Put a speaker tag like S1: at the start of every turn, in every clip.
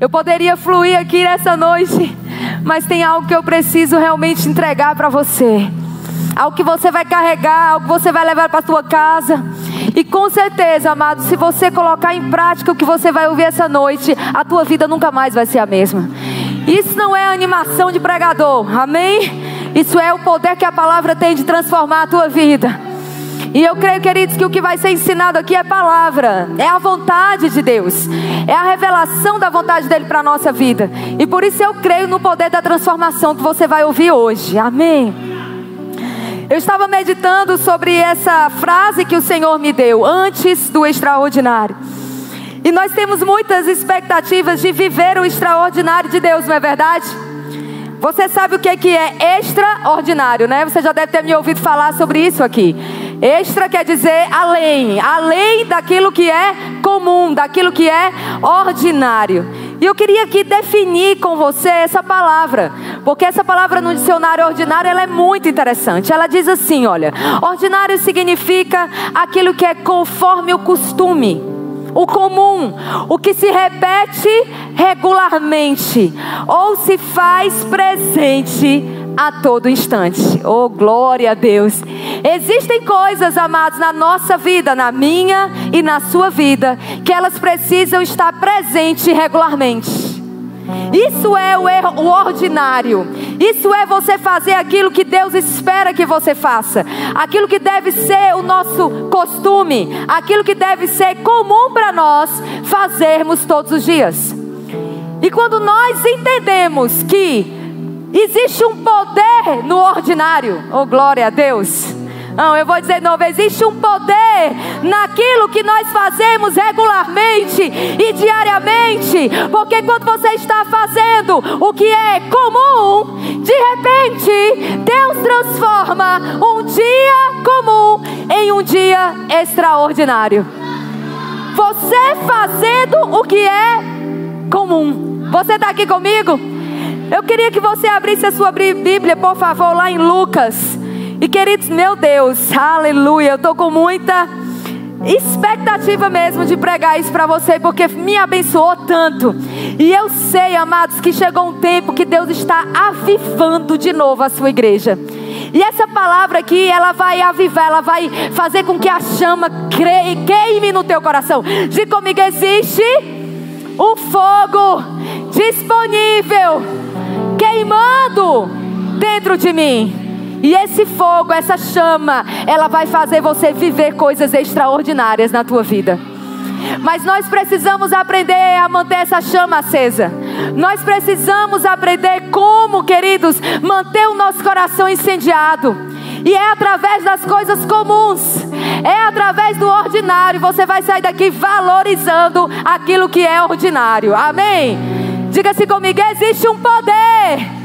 S1: Eu poderia fluir aqui nessa noite, mas tem algo que eu preciso realmente entregar para você. Algo que você vai carregar, algo que você vai levar para a sua casa. E com certeza, amado, se você colocar em prática o que você vai ouvir essa noite, a tua vida nunca mais vai ser a mesma. Isso não é animação de pregador, amém? Isso é o poder que a palavra tem de transformar a tua vida. E eu creio, queridos, que o que vai ser ensinado aqui é palavra, é a vontade de Deus, é a revelação da vontade dele para a nossa vida. E por isso eu creio no poder da transformação que você vai ouvir hoje. Amém. Eu estava meditando sobre essa frase que o Senhor me deu antes do extraordinário. E nós temos muitas expectativas de viver o extraordinário de Deus, não é verdade? Você sabe o que é extraordinário, né? Você já deve ter me ouvido falar sobre isso aqui. Extra quer dizer além, além daquilo que é comum, daquilo que é ordinário. E eu queria aqui definir com você essa palavra, porque essa palavra no dicionário ordinário ela é muito interessante. Ela diz assim, olha, ordinário significa aquilo que é conforme o costume, o comum, o que se repete regularmente ou se faz presente a todo instante. Oh, glória a Deus. Existem coisas, amados, na nossa vida, na minha e na sua vida, que elas precisam estar presentes regularmente. Isso é o, erro, o ordinário. Isso é você fazer aquilo que Deus espera que você faça. Aquilo que deve ser o nosso costume. Aquilo que deve ser comum para nós fazermos todos os dias. E quando nós entendemos que Existe um poder no ordinário. Oh, glória a Deus. Não, eu vou dizer de novo: existe um poder naquilo que nós fazemos regularmente e diariamente. Porque quando você está fazendo o que é comum, de repente, Deus transforma um dia comum em um dia extraordinário. Você fazendo o que é comum. Você está aqui comigo? Eu queria que você abrisse a sua Bíblia, por favor, lá em Lucas. E queridos, meu Deus, aleluia, eu estou com muita expectativa mesmo de pregar isso para você, porque me abençoou tanto. E eu sei, amados, que chegou um tempo que Deus está avivando de novo a sua igreja. E essa palavra aqui, ela vai avivar, ela vai fazer com que a chama queime no teu coração. Diga comigo: existe um fogo disponível queimando dentro de mim. E esse fogo, essa chama, ela vai fazer você viver coisas extraordinárias na tua vida. Mas nós precisamos aprender a manter essa chama acesa. Nós precisamos aprender como, queridos, manter o nosso coração incendiado. E é através das coisas comuns, é através do ordinário. Você vai sair daqui valorizando aquilo que é ordinário. Amém? Diga-se comigo: existe um poder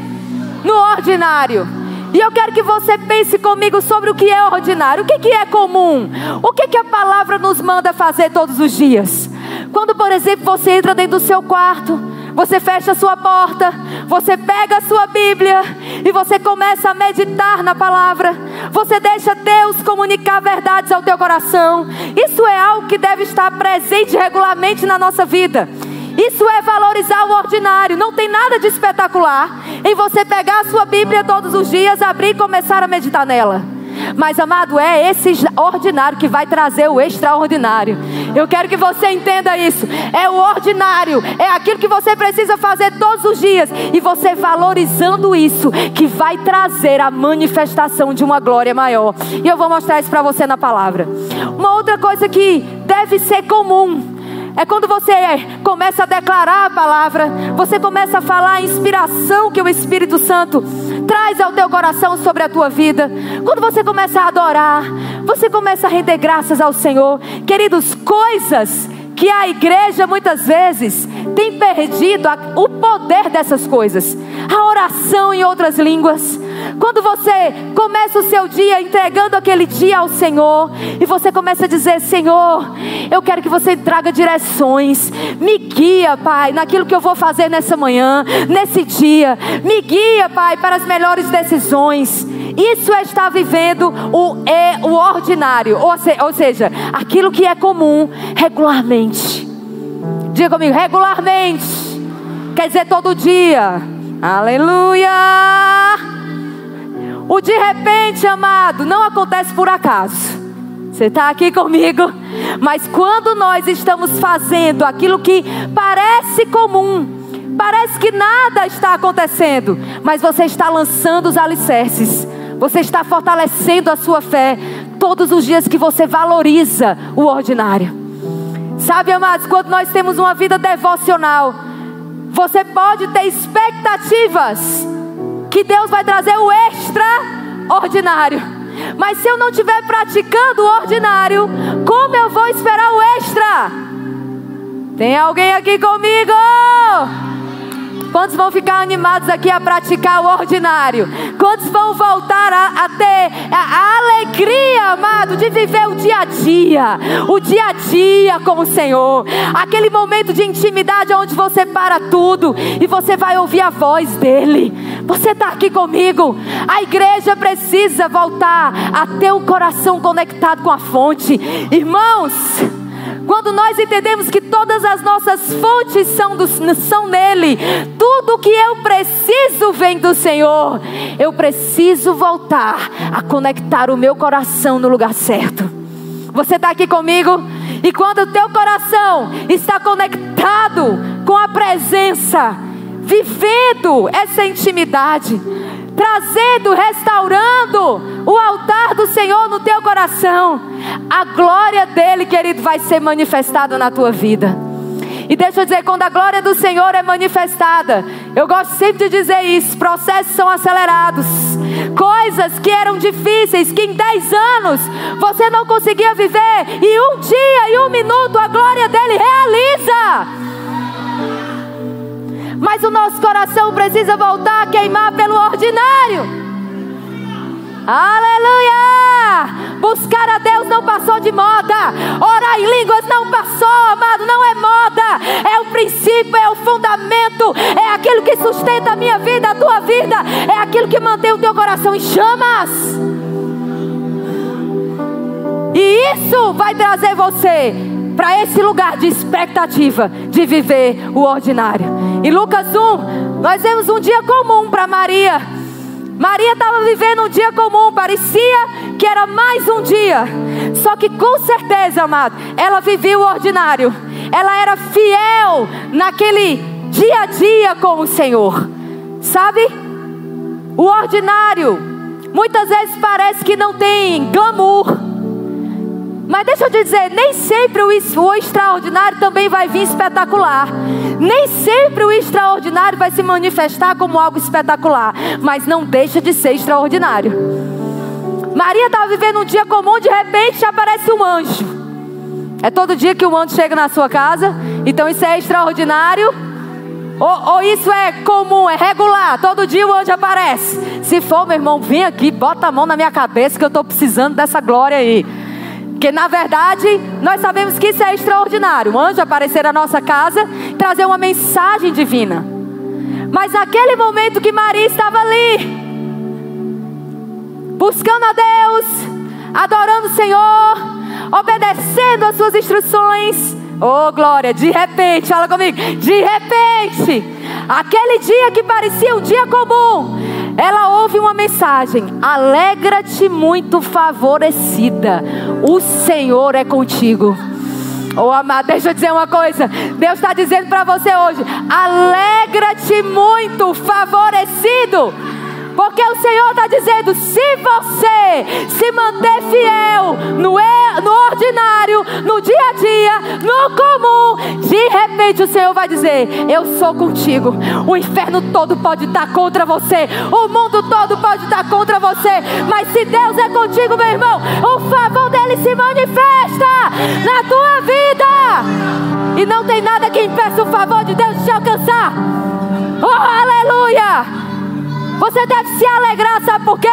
S1: no ordinário. E eu quero que você pense comigo sobre o que é ordinário, o que, que é comum, o que, que a palavra nos manda fazer todos os dias. Quando, por exemplo, você entra dentro do seu quarto, você fecha a sua porta, você pega a sua Bíblia e você começa a meditar na palavra. Você deixa Deus comunicar verdades ao teu coração. Isso é algo que deve estar presente regularmente na nossa vida. Isso é valorizar o ordinário. Não tem nada de espetacular em você pegar a sua Bíblia todos os dias, abrir e começar a meditar nela. Mas, amado, é esse ordinário que vai trazer o extraordinário. Eu quero que você entenda isso. É o ordinário, é aquilo que você precisa fazer todos os dias. E você valorizando isso, que vai trazer a manifestação de uma glória maior. E eu vou mostrar isso para você na palavra. Uma outra coisa que deve ser comum é quando você começa a declarar a palavra, você começa a falar a inspiração que o Espírito Santo traz ao teu coração sobre a tua vida. Quando você começa a adorar, você começa a render graças ao Senhor. Queridos, coisas que a igreja muitas vezes tem perdido o poder dessas coisas. A oração em outras línguas. Quando você começa o seu dia entregando aquele dia ao Senhor e você começa a dizer: Senhor, eu quero que você traga direções, me guia, Pai, naquilo que eu vou fazer nessa manhã, nesse dia, me guia, Pai, para as melhores decisões. Isso é estar vivendo o, é, o ordinário, ou, se, ou seja, aquilo que é comum regularmente. Diga comigo, regularmente. quer dizer todo dia. Aleluia! O de repente, amado, não acontece por acaso. Você está aqui comigo? Mas quando nós estamos fazendo aquilo que parece comum, parece que nada está acontecendo, mas você está lançando os alicerces, você está fortalecendo a sua fé todos os dias que você valoriza o ordinário. Sabe, amados, quando nós temos uma vida devocional, você pode ter expectativas que Deus vai trazer o extraordinário. Mas se eu não estiver praticando o ordinário, como eu vou esperar o extra? Tem alguém aqui comigo? Quantos vão ficar animados aqui a praticar o ordinário? Quantos vão voltar a, a ter a, a, alegria, amado, de viver o dia a dia? O dia a dia com o Senhor. Aquele momento de intimidade onde você para tudo e você vai ouvir a voz dEle. Você está aqui comigo? A igreja precisa voltar a ter o coração conectado com a fonte. Irmãos. Quando nós entendemos que todas as nossas fontes são, do, são nele, tudo que eu preciso vem do Senhor, eu preciso voltar a conectar o meu coração no lugar certo. Você está aqui comigo? E quando o teu coração está conectado com a presença, vivendo essa intimidade, trazendo, restaurando o altar do Senhor no teu coração, a glória dele, querido, vai ser manifestada na tua vida. E deixa eu dizer, quando a glória do Senhor é manifestada, eu gosto sempre de dizer isso: processos são acelerados, coisas que eram difíceis, que em 10 anos você não conseguia viver, e um dia e um minuto a glória dele realiza mas o nosso coração precisa voltar a queimar pelo ordinário. Aleluia! Buscar a Deus não passou de moda. Orar em línguas não passou, amado, não é moda. É o princípio, é o fundamento, é aquilo que sustenta a minha vida, a tua vida, é aquilo que mantém o teu coração em chamas. E isso vai trazer você para esse lugar de expectativa de viver o ordinário. Em Lucas 1, nós vemos um dia comum para Maria. Maria estava vivendo um dia comum, parecia que era mais um dia. Só que com certeza, amado, ela vivia o ordinário. Ela era fiel naquele dia a dia com o Senhor. Sabe? O ordinário muitas vezes parece que não tem glamour mas deixa eu te dizer, nem sempre o, extraordinário também vai vir espetacular. Nem sempre o extraordinário vai se manifestar como algo espetacular. Mas não deixa de ser extraordinário. Maria estava vivendo um dia comum, de repente aparece um anjo. É todo dia que um anjo chega na sua casa. Então isso é extraordinário. Ou, ou, isso é comum, é regular, todo dia o anjo aparece. Se for, meu irmão, vem aqui, bota a mão na minha cabeça que eu estou precisando dessa glória aí. Porque na verdade, nós sabemos que isso é extraordinário. Um anjo aparecer na nossa casa, trazer uma mensagem divina. Mas naquele momento que Maria estava ali, buscando a Deus, adorando o Senhor, obedecendo as suas instruções, oh glória, de repente, fala comigo, de repente, aquele dia que parecia um dia comum, ela ouve uma mensagem: alegra-te muito favorecida, o Senhor é contigo. Oh, amado, deixa eu dizer uma coisa. Deus está dizendo para você hoje: alegra-te muito, favorecido. Porque o Senhor está dizendo: se você se manter fiel no, no ordinário, no dia a dia, no comum, de repente o Senhor vai dizer: Eu sou contigo. O inferno todo pode estar contra você, o mundo todo pode estar contra você, mas se Deus é contigo, meu irmão, o favor dele se manifesta na tua vida. E não tem nada que impeça o favor de Deus de te alcançar. Oh, aleluia! Você deve se alegrar, sabe por quê?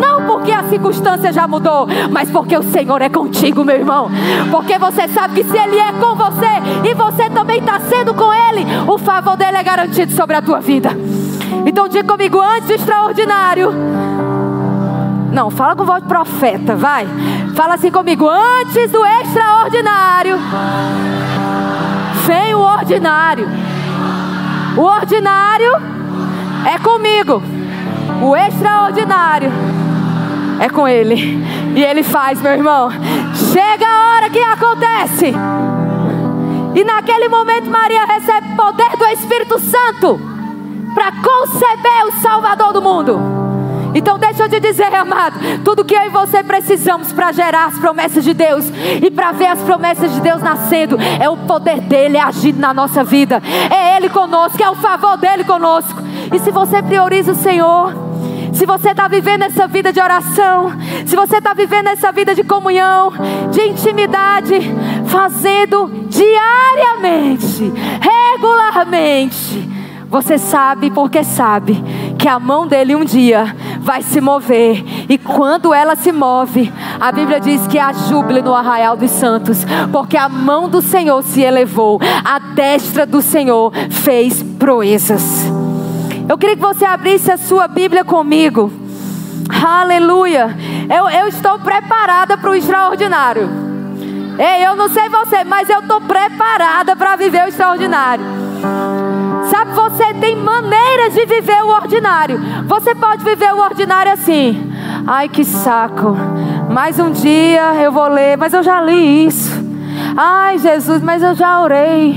S1: Não porque a circunstância já mudou, mas porque o Senhor é contigo, meu irmão. Porque você sabe que se Ele é com você e você também está sendo com Ele, o favor dele é garantido sobre a tua vida. Então diga comigo, antes do extraordinário. Não, fala com voz de profeta, vai. Fala assim comigo, antes do extraordinário. Vem o ordinário. O ordinário é comigo. O extraordinário é com Ele. E Ele faz, meu irmão. Chega a hora que acontece. E naquele momento Maria recebe poder do Espírito Santo para conceber o Salvador do mundo. Então deixa eu te dizer, amado, tudo que eu e você precisamos para gerar as promessas de Deus e para ver as promessas de Deus nascendo é o poder dele agindo na nossa vida. É ele conosco, é o favor dele conosco. E se você prioriza o Senhor, se você está vivendo essa vida de oração, se você está vivendo essa vida de comunhão, de intimidade, fazendo diariamente, regularmente, você sabe porque sabe que a mão dele um dia vai se mover. E quando ela se move, a Bíblia diz que há júbilo no arraial dos santos, porque a mão do Senhor se elevou, a destra do Senhor fez proezas. Eu queria que você abrisse a sua Bíblia comigo. Aleluia. Eu, eu estou preparada para o extraordinário. Ei, eu não sei você, mas eu estou preparada para viver o extraordinário. Você tem maneiras de viver o ordinário. Você pode viver o ordinário assim. Ai, que saco. Mais um dia eu vou ler, mas eu já li isso. Ai, Jesus, mas eu já orei.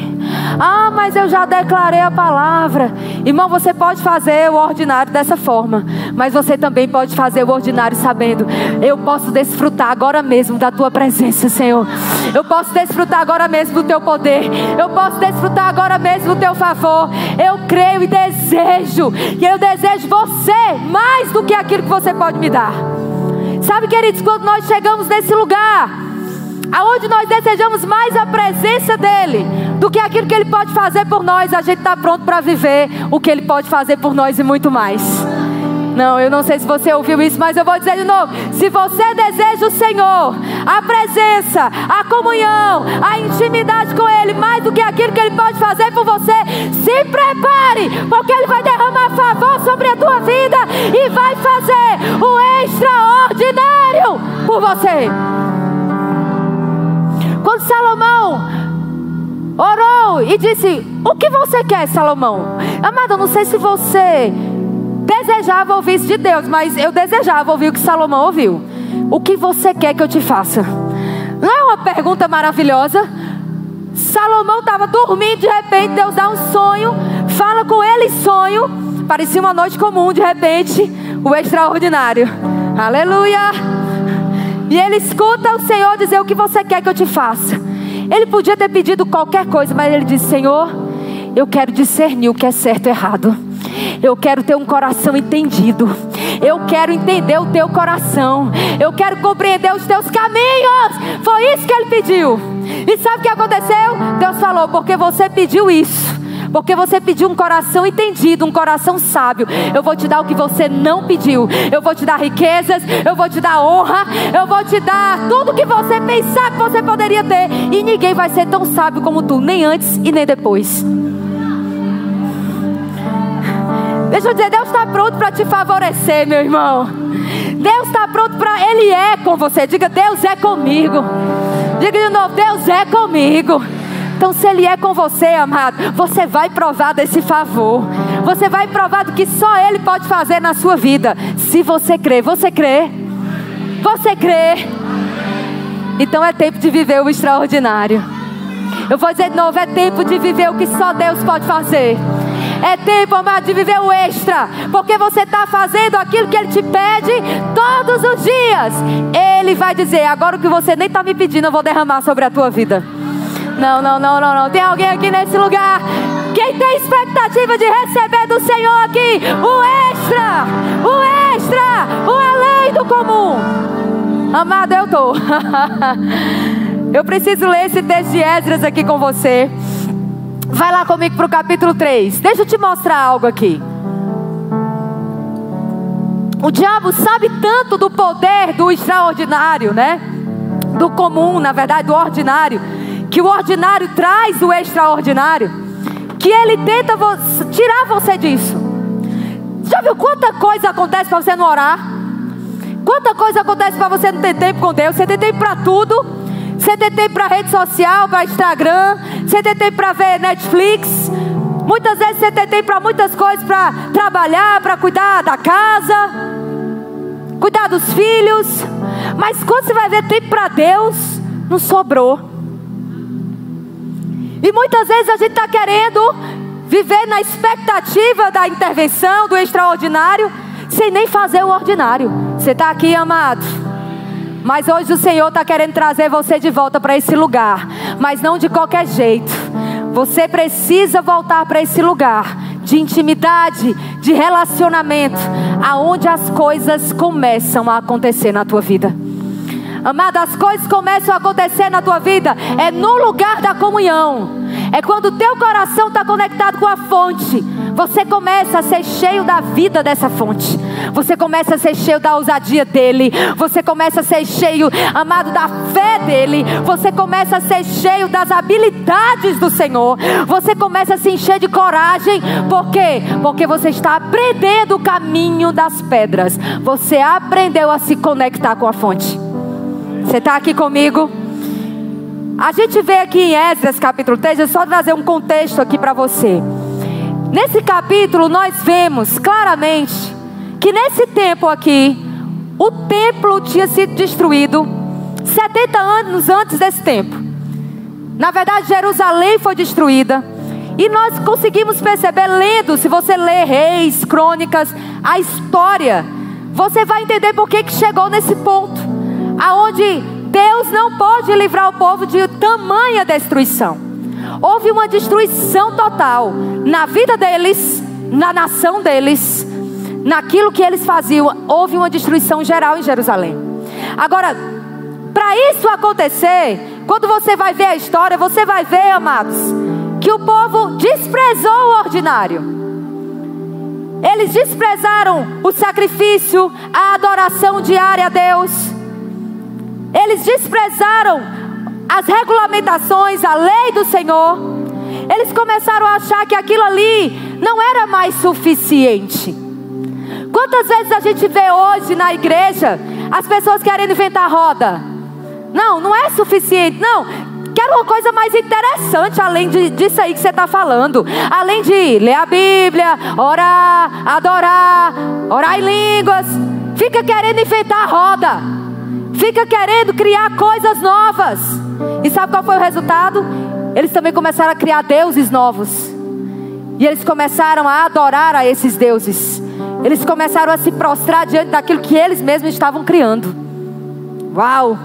S1: Ah, mas eu já declarei a palavra. Irmão, você pode fazer o ordinário dessa forma, mas você também pode fazer o ordinário sabendo: eu posso desfrutar agora mesmo da tua presença, Senhor. Eu posso desfrutar agora mesmo do teu poder. Eu posso desfrutar agora mesmo do teu favor. Eu creio e desejo, e eu desejo você mais do que aquilo que você pode me dar. Sabe, queridos, quando nós chegamos nesse lugar, aonde nós desejamos mais a presença dEle do que aquilo que Ele pode fazer por nós, a gente está pronto para viver o que Ele pode fazer por nós e muito mais. Não, eu não sei se você ouviu isso, mas eu vou dizer de novo. Se você deseja o Senhor, a presença, a comunhão, a intimidade com Ele, mais do que aquilo que Ele pode fazer por você, se prepare, porque Ele vai derramar favor sobre a tua vida e vai fazer o extraordinário por você. Quando Salomão orou e disse: O que você quer, Salomão? Amado, eu não sei se você desejava ouvir isso de Deus, mas eu desejava ouvir o que Salomão ouviu. O que você quer que eu te faça? Não é uma pergunta maravilhosa? Salomão estava dormindo, de repente Deus dá um sonho, fala com ele sonho, parecia uma noite comum, de repente, o extraordinário. Aleluia! E ele escuta o Senhor dizer o que você quer que eu te faça. Ele podia ter pedido qualquer coisa, mas ele disse: Senhor, eu quero discernir o que é certo e errado. Eu quero ter um coração entendido. Eu quero entender o teu coração. Eu quero compreender os teus caminhos. Foi isso que ele pediu. E sabe o que aconteceu? Deus falou: porque você pediu isso porque você pediu um coração entendido, um coração sábio. Eu vou te dar o que você não pediu. Eu vou te dar riquezas, eu vou te dar honra, eu vou te dar tudo que você pensar que você poderia ter. E ninguém vai ser tão sábio como tu, nem antes e nem depois. Deixa eu dizer, Deus está pronto para te favorecer, meu irmão. Deus está pronto para. Ele é com você. Diga, Deus é comigo. Diga de novo, Deus é comigo. Então, se Ele é com você, amado, você vai provar desse favor. Você vai provar do que só Ele pode fazer na sua vida. Se você crê, você crê? Você crê? Então é tempo de viver o extraordinário. Eu vou dizer de novo: é tempo de viver o que só Deus pode fazer. É tempo, amado, de viver o extra, porque você está fazendo aquilo que Ele te pede todos os dias. Ele vai dizer: agora o que você nem está me pedindo, eu vou derramar sobre a tua vida. Não, não, não, não, não. Tem alguém aqui nesse lugar? Quem tem expectativa de receber do Senhor aqui o extra, o extra, o além do comum. Amado, eu tô. eu preciso ler esse texto de Esdras aqui com você. Vai lá comigo para o capítulo 3. Deixa eu te mostrar algo aqui. O diabo sabe tanto do poder do extraordinário, né? Do comum, na verdade, do ordinário que o ordinário traz o extraordinário, que ele tenta tirar você disso. Já viu quanta coisa acontece para você não orar? Quanta coisa acontece para você não ter tempo com Deus? Você tem tempo para tudo. Você tem tempo para rede social, para Instagram. Você tem tempo para ver Netflix. Muitas vezes você tem tempo para muitas coisas, para trabalhar, para cuidar da casa, cuidar dos filhos. Mas quando você vai ver tempo para Deus, não sobrou. E muitas vezes a gente está querendo viver na expectativa da intervenção, do extraordinário, sem nem fazer o ordinário. Você está aqui, amado. Mas hoje o Senhor está querendo trazer você de volta para esse lugar, mas não de qualquer jeito. Você precisa voltar para esse lugar de intimidade, de relacionamento, aonde as coisas começam a acontecer na tua vida. Amado, as coisas começam a acontecer na tua vida é no lugar da comunhão. É quando o teu coração está conectado com a fonte. Você começa a ser cheio da vida dessa fonte. Você começa a ser cheio da ousadia dele. Você começa a ser cheio, amado, da fé dele. Você começa a ser cheio das habilidades do Senhor. Você começa a se encher de coragem. Por quê? Porque você está aprendendo o caminho das pedras. Você aprendeu a se conectar com a fonte. Você está aqui comigo? A gente vê aqui em Esdras capítulo 3, eu só trazer um contexto aqui para você. Nesse capítulo nós vemos claramente que nesse tempo aqui, o templo tinha sido destruído 70 anos antes desse tempo. Na verdade, Jerusalém foi destruída. E nós conseguimos perceber, lendo, se você ler Reis, Crônicas, a história, você vai entender por que, que chegou nesse ponto, aonde Deus não pode livrar o povo de tamanha destruição. Houve uma destruição total na vida deles, na nação deles, naquilo que eles faziam. Houve uma destruição geral em Jerusalém. Agora, para isso acontecer, quando você vai ver a história, você vai ver, amados, que o povo desprezou o ordinário. Eles desprezaram o sacrifício, a adoração diária a Deus. Eles desprezaram as regulamentações, a lei do Senhor. Eles começaram a achar que aquilo ali não era mais suficiente. Quantas vezes a gente vê hoje na igreja as pessoas querendo inventar roda? Não, não é suficiente. Não, quero uma coisa mais interessante além de, disso aí que você está falando. Além de ler a Bíblia, orar, adorar, orar em línguas. Fica querendo inventar roda fica querendo criar coisas novas. E sabe qual foi o resultado? Eles também começaram a criar deuses novos. E eles começaram a adorar a esses deuses. Eles começaram a se prostrar diante daquilo que eles mesmos estavam criando. Uau!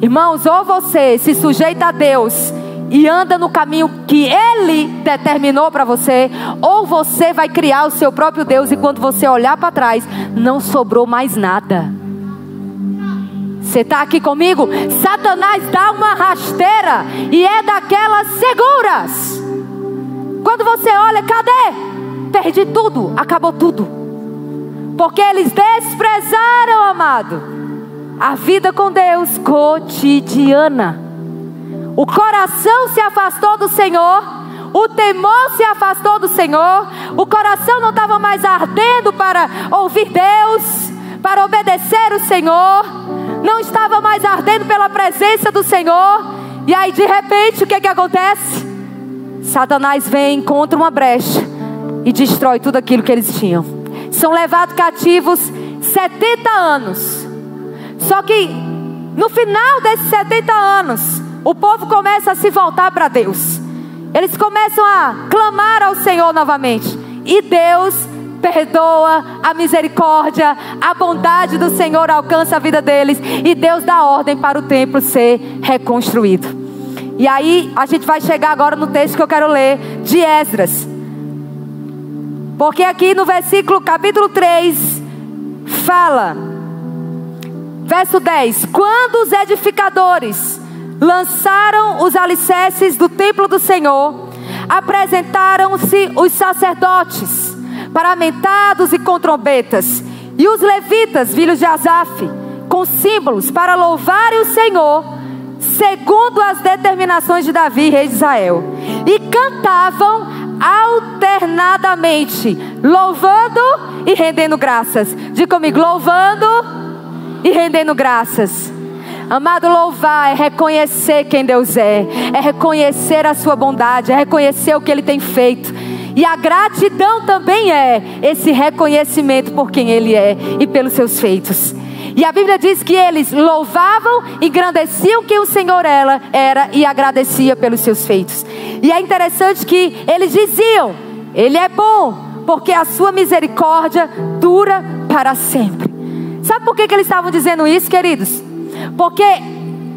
S1: Irmãos, ou você se sujeita a Deus e anda no caminho que Ele determinou para você, ou você vai criar o seu próprio Deus e quando você olhar para trás, não sobrou mais nada. Você está aqui comigo? Satanás dá uma rasteira e é daquelas seguras. Quando você olha, cadê? Perdi tudo, acabou tudo. Porque eles desprezaram, amado, a vida com Deus cotidiana. O coração se afastou do Senhor, o temor se afastou do Senhor, o coração não estava mais ardendo para ouvir Deus, para obedecer o Senhor não estava mais ardendo pela presença do Senhor. E aí de repente o que, que acontece? Satanás vem, encontra uma brecha e destrói tudo aquilo que eles tinham. São levados cativos 70 anos. Só que no final desses 70 anos, o povo começa a se voltar para Deus. Eles começam a clamar ao Senhor novamente. E Deus perdoa, a misericórdia, a bondade do Senhor alcança a vida deles e Deus dá ordem para o templo ser reconstruído. E aí a gente vai chegar agora no texto que eu quero ler de Esdras. Porque aqui no versículo capítulo 3 fala verso 10: Quando os edificadores lançaram os alicerces do templo do Senhor, apresentaram-se os sacerdotes paramentados e com trombetas, e os levitas, filhos de Asaf, com símbolos para louvarem o Senhor, segundo as determinações de Davi, rei de Israel, e cantavam alternadamente, louvando e rendendo graças. Diga comigo, louvando e rendendo graças. Amado, louvar é reconhecer quem Deus é, é reconhecer a sua bondade, é reconhecer o que Ele tem feito. E a gratidão também é esse reconhecimento por quem Ele é e pelos seus feitos. E a Bíblia diz que eles louvavam, engrandeciam quem o Senhor era, era e agradecia pelos seus feitos. E é interessante que eles diziam: Ele é bom, porque a sua misericórdia dura para sempre. Sabe por que, que eles estavam dizendo isso, queridos? Porque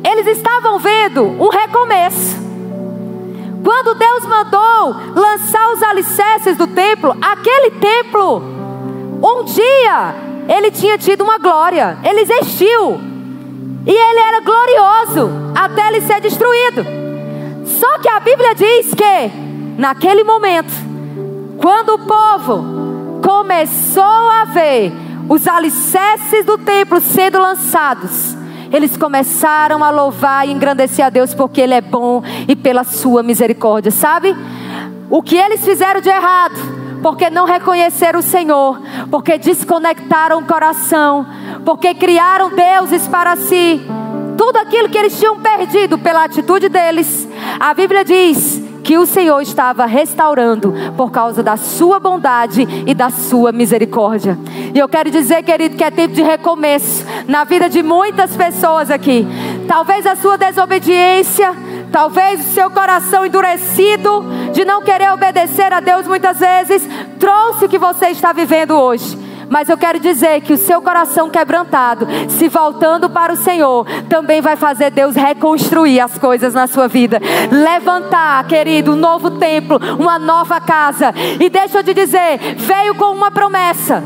S1: eles estavam vendo um recomeço. Quando Deus mandou lançar os alicerces do templo, aquele templo, um dia, ele tinha tido uma glória, ele existiu. E ele era glorioso até ele ser destruído. Só que a Bíblia diz que, naquele momento, quando o povo começou a ver os alicerces do templo sendo lançados, eles começaram a louvar e engrandecer a Deus porque Ele é bom e pela Sua misericórdia, sabe? O que eles fizeram de errado, porque não reconheceram o Senhor, porque desconectaram o coração, porque criaram deuses para si, tudo aquilo que eles tinham perdido pela atitude deles, a Bíblia diz que o Senhor estava restaurando por causa da sua bondade e da sua misericórdia. E eu quero dizer, querido, que é tempo de recomeço na vida de muitas pessoas aqui. Talvez a sua desobediência, talvez o seu coração endurecido de não querer obedecer a Deus muitas vezes, trouxe o que você está vivendo hoje. Mas eu quero dizer que o seu coração quebrantado, se voltando para o Senhor, também vai fazer Deus reconstruir as coisas na sua vida. Levantar, querido, um novo templo, uma nova casa. E deixa eu te dizer, veio com uma promessa.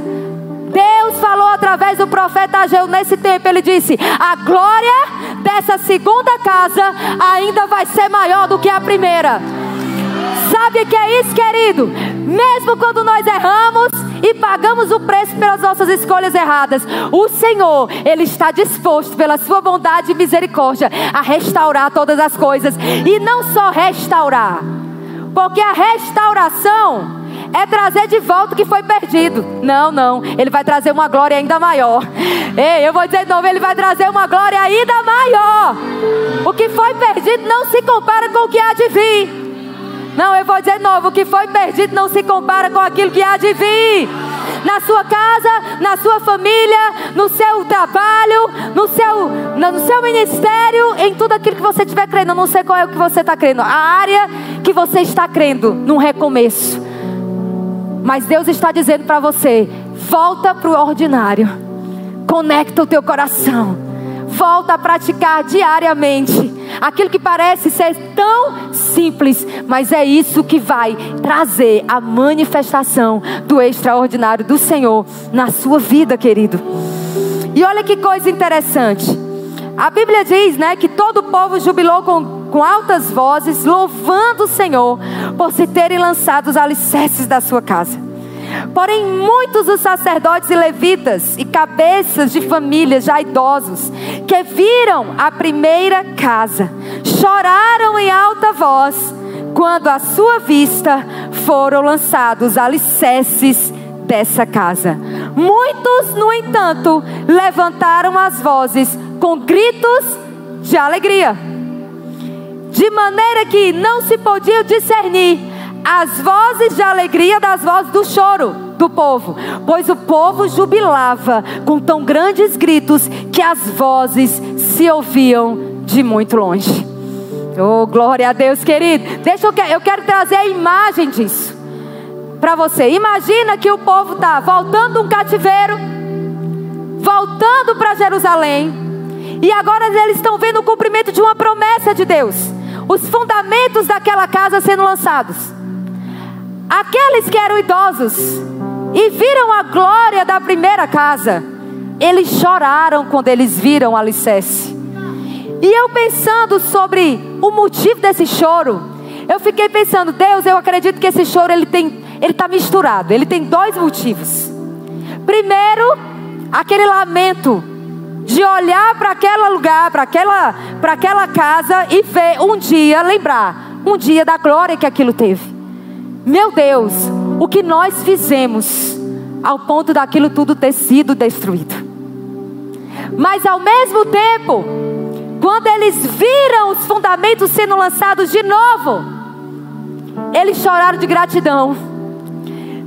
S1: Deus falou através do profeta Ageu nesse tempo, ele disse: "A glória dessa segunda casa ainda vai ser maior do que a primeira". Sabe o que é isso, querido? Mesmo quando nós erramos e pagamos o preço pelas nossas escolhas erradas, o Senhor, Ele está disposto, pela Sua bondade e misericórdia, a restaurar todas as coisas. E não só restaurar, porque a restauração é trazer de volta o que foi perdido. Não, não. Ele vai trazer uma glória ainda maior. Ei, eu vou dizer de novo: Ele vai trazer uma glória ainda maior. O que foi perdido não se compara com o que há de vir. Não, eu vou dizer novo: o que foi perdido não se compara com aquilo que há de vir. Na sua casa, na sua família, no seu trabalho, no seu, no seu ministério, em tudo aquilo que você estiver crendo. Eu não sei qual é o que você está crendo, a área que você está crendo, num recomeço. Mas Deus está dizendo para você: volta para o ordinário, conecta o teu coração, volta a praticar diariamente aquilo que parece ser tão simples, mas é isso que vai trazer a manifestação do extraordinário do Senhor na sua vida, querido. E olha que coisa interessante. A Bíblia diz, né, que todo o povo jubilou com, com altas vozes, louvando o Senhor por se terem lançado os alicerces da sua casa. Porém, muitos dos sacerdotes e levitas e cabeças de famílias já idosos que viram a primeira casa choraram em alta voz quando à sua vista foram lançados os alicerces dessa casa. Muitos, no entanto, levantaram as vozes com gritos de alegria, de maneira que não se podia discernir as vozes de alegria das vozes do choro do povo, pois o povo jubilava com tão grandes gritos que as vozes se ouviam de muito longe. Oh, glória a Deus, querido. Deixa eu, eu quero trazer a imagem disso para você. Imagina que o povo está voltando um cativeiro, voltando para Jerusalém, e agora eles estão vendo o cumprimento de uma promessa de Deus. Os fundamentos daquela casa sendo lançados. Aqueles que eram idosos e viram a glória da primeira casa, eles choraram quando eles viram o alicerce. E eu pensando sobre o motivo desse choro, eu fiquei pensando, Deus, eu acredito que esse choro ele tem, ele está misturado. Ele tem dois motivos. Primeiro, aquele lamento de olhar para aquele lugar, para aquela, para aquela casa e ver um dia, lembrar, um dia da glória que aquilo teve. Meu Deus, o que nós fizemos ao ponto daquilo tudo ter sido destruído. Mas ao mesmo tempo, quando eles viram os fundamentos sendo lançados de novo, eles choraram de gratidão.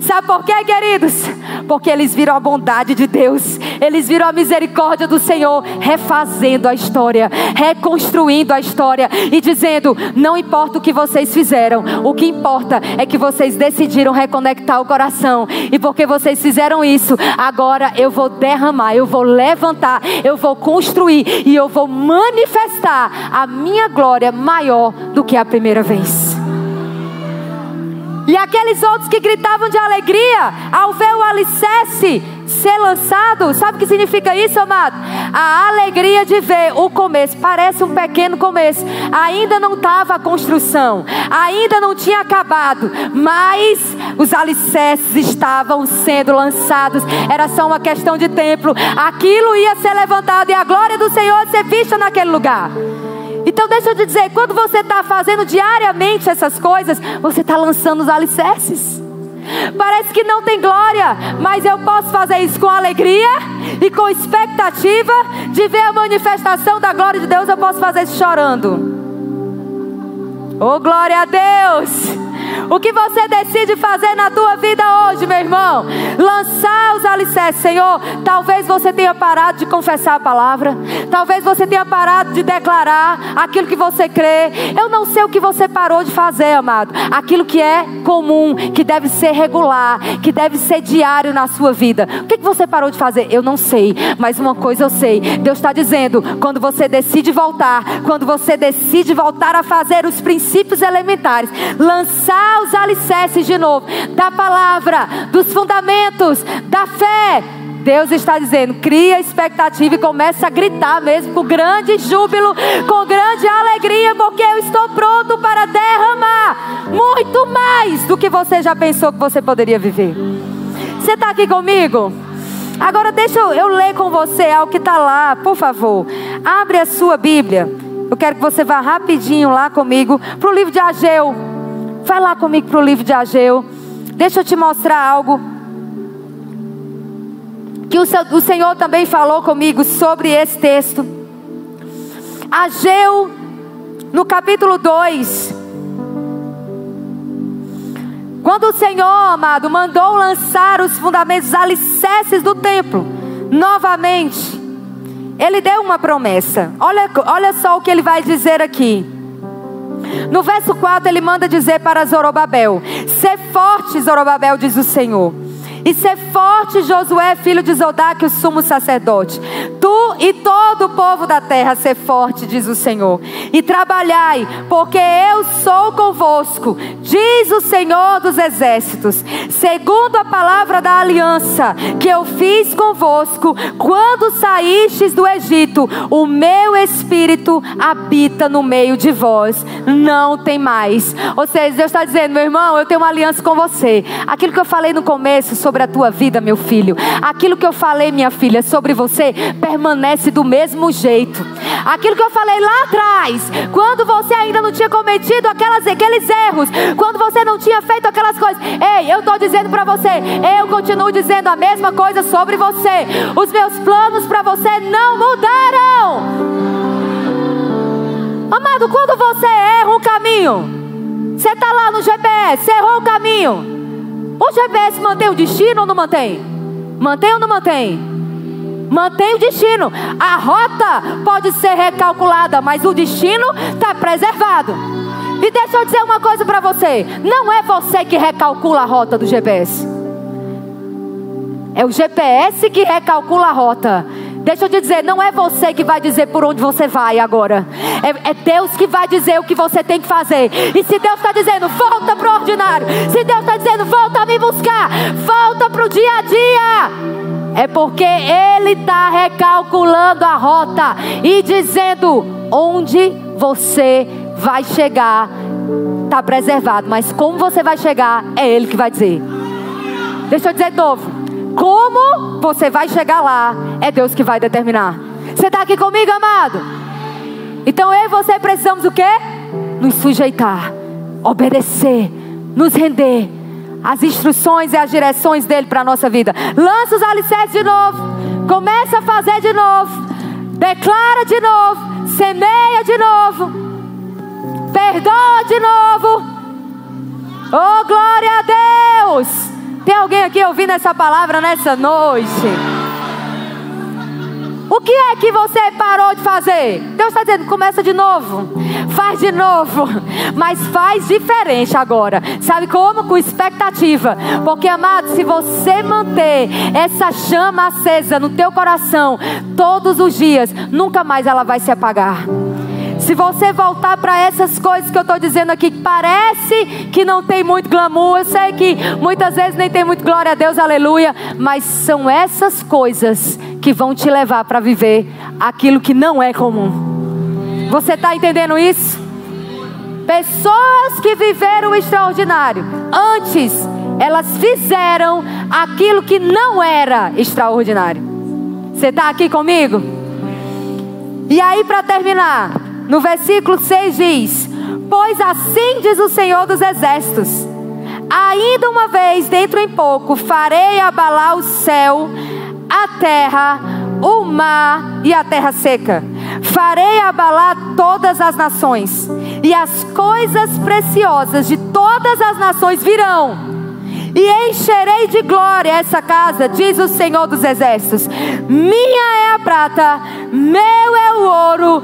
S1: Sabe por quê, queridos? Porque eles viram a bondade de Deus, eles viram a misericórdia do Senhor, refazendo a história, reconstruindo a história e dizendo: não importa o que vocês fizeram, o que importa é que vocês decidiram reconectar o coração, e porque vocês fizeram isso, agora eu vou derramar, eu vou levantar, eu vou construir e eu vou manifestar a minha glória maior do que a primeira vez. E aqueles outros que gritavam de alegria ao ver o alicerce ser lançado, sabe o que significa isso, amado? A alegria de ver o começo, parece um pequeno começo, ainda não estava a construção, ainda não tinha acabado, mas os alicerces estavam sendo lançados, era só uma questão de tempo, aquilo ia ser levantado e a glória do Senhor ia ser vista naquele lugar. Então deixa eu te dizer, quando você está fazendo diariamente essas coisas, você está lançando os alicerces. Parece que não tem glória, mas eu posso fazer isso com alegria e com expectativa de ver a manifestação da glória de Deus. Eu posso fazer isso chorando. Oh, glória a Deus! O que você decide fazer na tua vida hoje, meu irmão? Lançar os alicerces, Senhor. Talvez você tenha parado de confessar a palavra. Talvez você tenha parado de declarar aquilo que você crê. Eu não sei o que você parou de fazer, amado. Aquilo que é comum, que deve ser regular, que deve ser diário na sua vida. O que, você parou de fazer? Eu não sei. Mas uma coisa eu sei. Deus está dizendo: quando você decide voltar, quando você decide voltar a fazer os princípios elementares, lançar os alicerces de novo da palavra, dos fundamentos, da fé. Deus está dizendo: cria expectativa e começa a gritar mesmo com grande júbilo, com grande alegria, porque eu estou pronto para derramar muito mais do que você já pensou que você poderia viver. Você está aqui comigo? Agora deixa eu, eu ler com você algo que está lá, por favor. Abre a sua Bíblia. Eu quero que você vá rapidinho lá comigo para o livro de Ageu. Vai lá comigo para o livro de Ageu. Deixa eu te mostrar algo. Que o, o Senhor também falou comigo sobre esse texto. Ageu, no capítulo 2. Quando o Senhor, amado, mandou lançar os fundamentos, os alicerces do templo, novamente, Ele deu uma promessa. Olha, olha só o que Ele vai dizer aqui. No verso 4 ele manda dizer para Zorobabel: Ser forte, Zorobabel, diz o Senhor. E ser forte, Josué, filho de Zodaque, o sumo sacerdote. Tu e todo o povo da terra, ser forte, diz o Senhor. E trabalhai, porque eu sou convosco, diz o Senhor dos exércitos. Segundo a palavra da aliança que eu fiz convosco, quando saístes do Egito, o meu espírito habita no meio de vós. Não tem mais. Ou seja, Deus está dizendo, meu irmão, eu tenho uma aliança com você. Aquilo que eu falei no começo sobre sobre a tua vida, meu filho. Aquilo que eu falei, minha filha, sobre você, permanece do mesmo jeito. Aquilo que eu falei lá atrás, quando você ainda não tinha cometido aquelas, aqueles erros, quando você não tinha feito aquelas coisas. Ei, eu estou dizendo para você, eu continuo dizendo a mesma coisa sobre você. Os meus planos para você não mudaram. Amado, quando você erra um caminho, você está lá no GPS, você errou o caminho. O GPS mantém o destino ou não mantém? Mantém ou não mantém? Mantém o destino. A rota pode ser recalculada, mas o destino está preservado. E deixa eu dizer uma coisa para você: não é você que recalcula a rota do GPS. É o GPS que recalcula a rota. Deixa eu te dizer, não é você que vai dizer por onde você vai agora. É, é Deus que vai dizer o que você tem que fazer. E se Deus está dizendo, volta para o ordinário. Se Deus está dizendo, volta a me buscar. Volta para o dia a dia. É porque Ele está recalculando a rota e dizendo onde você vai chegar. Está preservado, mas como você vai chegar, é Ele que vai dizer. Deixa eu dizer de novo. Como você vai chegar lá, é Deus que vai determinar. Você está aqui comigo, amado? Então eu e você precisamos o quê? Nos sujeitar, obedecer, nos render às instruções e às direções dele para a nossa vida. Lança os alicerces de novo. Começa a fazer de novo. Declara de novo. semeia de novo, perdoa de novo. Oh, glória a Deus! Tem alguém aqui ouvindo essa palavra nessa noite? O que é que você parou de fazer? Deus está dizendo: começa de novo, faz de novo, mas faz diferente agora. Sabe como? Com expectativa. Porque, amado, se você manter essa chama acesa no teu coração todos os dias, nunca mais ela vai se apagar. Se você voltar para essas coisas que eu estou dizendo aqui, parece que não tem muito glamour, eu sei que muitas vezes nem tem muito glória a Deus, aleluia, mas são essas coisas que vão te levar para viver aquilo que não é comum. Você está entendendo isso? Pessoas que viveram o extraordinário, antes elas fizeram aquilo que não era extraordinário. Você está aqui comigo? E aí, para terminar, no versículo 6 diz: Pois assim diz o Senhor dos Exércitos: Ainda uma vez, dentro em pouco, farei abalar o céu, a terra, o mar e a terra seca. Farei abalar todas as nações, e as coisas preciosas de todas as nações virão e encherei de glória essa casa, diz o Senhor dos Exércitos. Minha é a prata, meu é o ouro,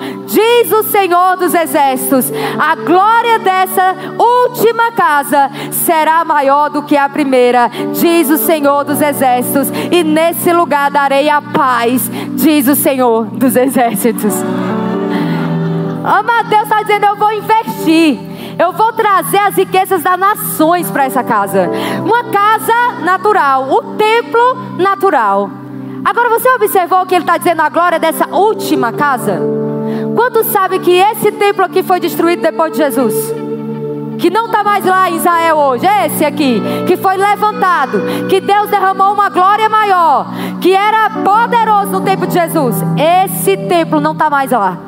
S1: diz o Senhor dos Exércitos. A glória dessa última casa será maior do que a primeira, diz o Senhor dos Exércitos. E nesse lugar darei a paz, diz o Senhor dos Exércitos. Ama Deus está dizendo: Eu vou investir. Eu vou trazer as riquezas das nações para essa casa. Uma casa natural, o templo natural. Agora você observou que ele está dizendo a glória dessa última casa? Quantos sabem que esse templo aqui foi destruído depois de Jesus? Que não está mais lá em Israel hoje, esse aqui, que foi levantado, que Deus derramou uma glória maior, que era poderoso no tempo de Jesus. Esse templo não está mais lá.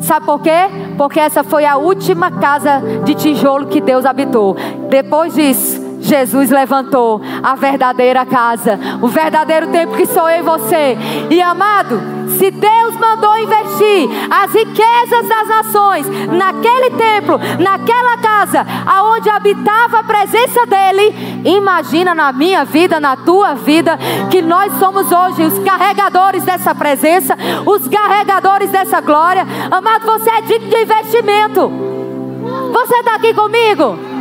S1: Sabe por quê? Porque essa foi a última casa de tijolo que Deus habitou. Depois disso, Jesus levantou a verdadeira casa, o verdadeiro templo que sou eu e você. E amado, se Deus mandou investir as riquezas das nações naquele templo, naquela casa, aonde habitava a presença dele, imagina na minha vida, na tua vida, que nós somos hoje os carregadores dessa presença, os carregadores dessa glória. Amado, você é digno de investimento. Você está aqui comigo?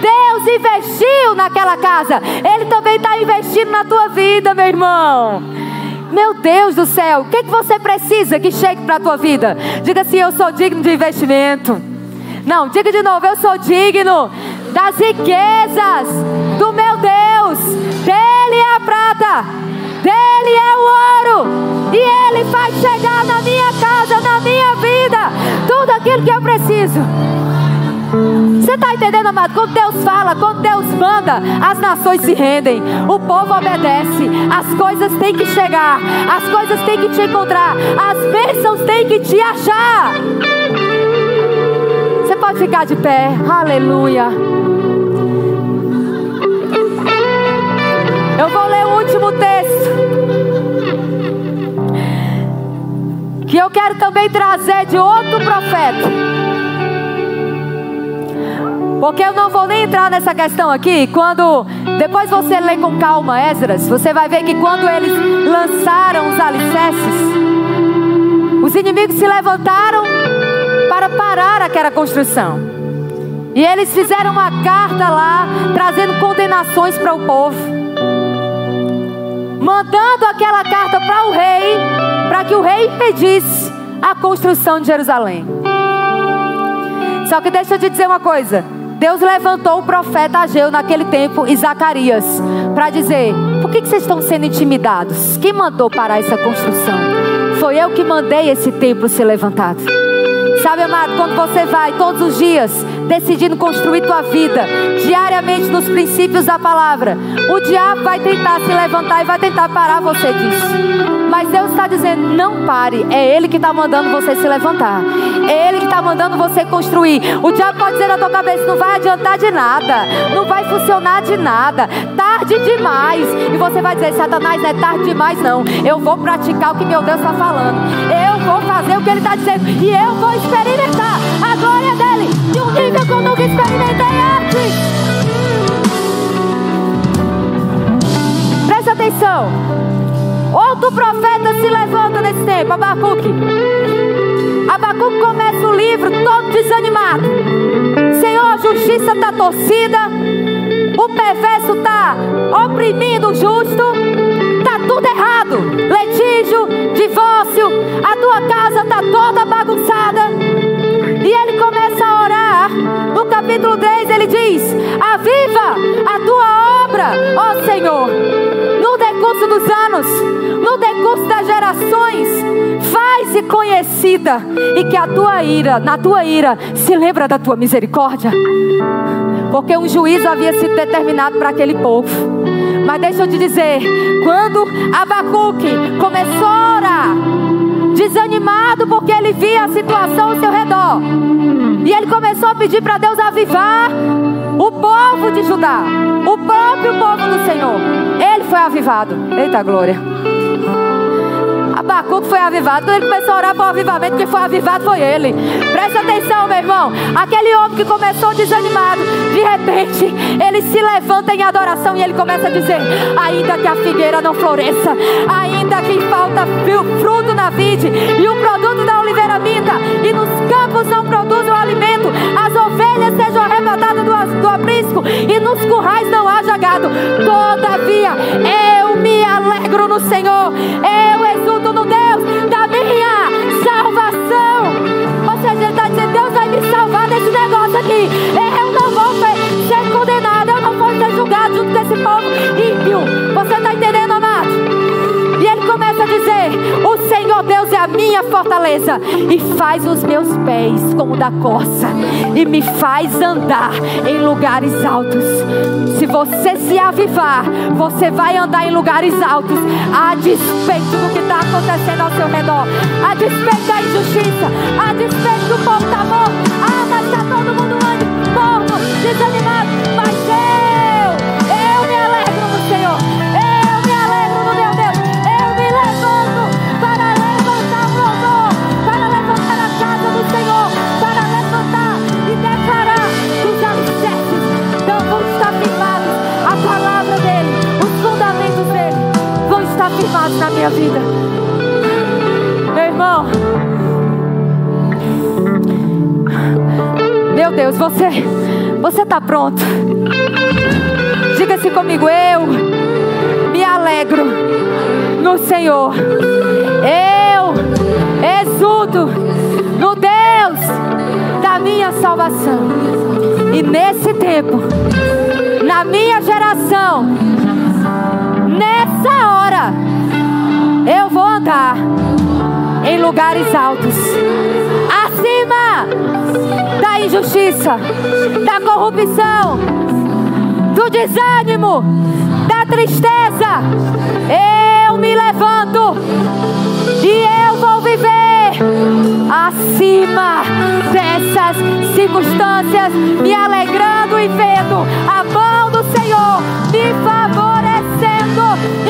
S1: Deus investiu naquela casa, Ele também está investindo na tua vida, meu irmão. Meu Deus do céu, o que, que você precisa que chegue para a tua vida? Diga assim: Eu sou digno de investimento. Não, diga de novo: Eu sou digno das riquezas do meu Deus. Dele é a prata, dele é o ouro, e ele faz chegar na minha casa, na minha vida, tudo aquilo que eu preciso. Você está entendendo, amado? Quando Deus fala, quando Deus manda, as nações se rendem, o povo obedece, as coisas têm que chegar, as coisas têm que te encontrar, as bênçãos têm que te achar. Você pode ficar de pé, aleluia. Eu vou ler o último texto. Que eu quero também trazer de outro profeta. Porque eu não vou nem entrar nessa questão aqui. Quando depois você lê com calma Esdras, você vai ver que quando eles lançaram os alicerces, os inimigos se levantaram para parar aquela construção. E eles fizeram uma carta lá, trazendo condenações para o povo. Mandando aquela carta para o rei, para que o rei impedisse a construção de Jerusalém. Só que deixa eu te dizer uma coisa: Deus levantou o profeta Ageu naquele tempo e Zacarias para dizer: por que, que vocês estão sendo intimidados? Quem mandou parar essa construção? Foi eu que mandei esse templo ser levantado. Sabe, amado, quando você vai todos os dias decidindo construir tua vida diariamente nos princípios da palavra, o diabo vai tentar se levantar e vai tentar parar você disso. Mas Deus está dizendo: não pare. É Ele que está mandando você se levantar. É Ele que está mandando você construir. O diabo pode dizer na tua cabeça: não vai adiantar de nada. Não vai funcionar de nada. Tarde demais. E você vai dizer: Satanás, não é tarde demais, não. Eu vou praticar o que meu Deus está falando. Eu vou fazer o que Ele está dizendo e eu vou experimentar a glória dele de um nível que eu nunca experimentei antes. Presta atenção. Outro profeta se levanta nesse tempo, Abacuque. Abacuque começa o livro todo desanimado. Senhor, a justiça está torcida. O perverso está oprimindo o justo. Está tudo errado. Litígio, divórcio. A tua casa está toda bagunçada. E ele começa a orar. No capítulo 3 ele diz: Aviva a tua obra, ó Senhor. No decurso dos anos, no decurso das gerações, faz-se conhecida e que a tua ira, na tua ira, se lembra da tua misericórdia. Porque um juízo havia sido determinado para aquele povo. Mas deixa eu te dizer, quando Abacuque começou a orar, desanimado porque ele via a situação ao seu redor. E ele começou a pedir para Deus avivar o povo de Judá, o próprio povo do Senhor. Ele foi avivado. Eita glória. Abacuque foi avivado. Quando ele começou a orar para o avivamento, quem foi avivado foi ele. Presta atenção, meu irmão. Aquele homem que começou desanimado, de repente, ele se levanta em adoração e ele começa a dizer: Ainda que a figueira não floresça, ainda que falta fruto na vide, e o produto da oliveira minta, e nos campos não produzam alimento, as ovelhas sejam arrebatadas do, do aprisco, e nos currais não haja gado. Todavia, eu me alegro no Senhor, eu exulto no Deus minha fortaleza e faz os meus pés como da corça e me faz andar em lugares altos. Se você se avivar, você vai andar em lugares altos, a despeito do que está acontecendo ao seu redor, a despeito da injustiça, a despeito do povo está morto. Ah, mas está todo mundo morto, desanimado. Mas vida. Meu irmão. Meu Deus, você você está pronto? Diga-se comigo, eu me alegro no Senhor. Eu exulto no Deus da minha salvação. E nesse tempo, na minha geração, hora, em lugares altos acima da injustiça, da corrupção, do desânimo, da tristeza. Eu me levanto e eu vou viver acima dessas circunstâncias, me alegrando e vendo a mão do Senhor me favorecendo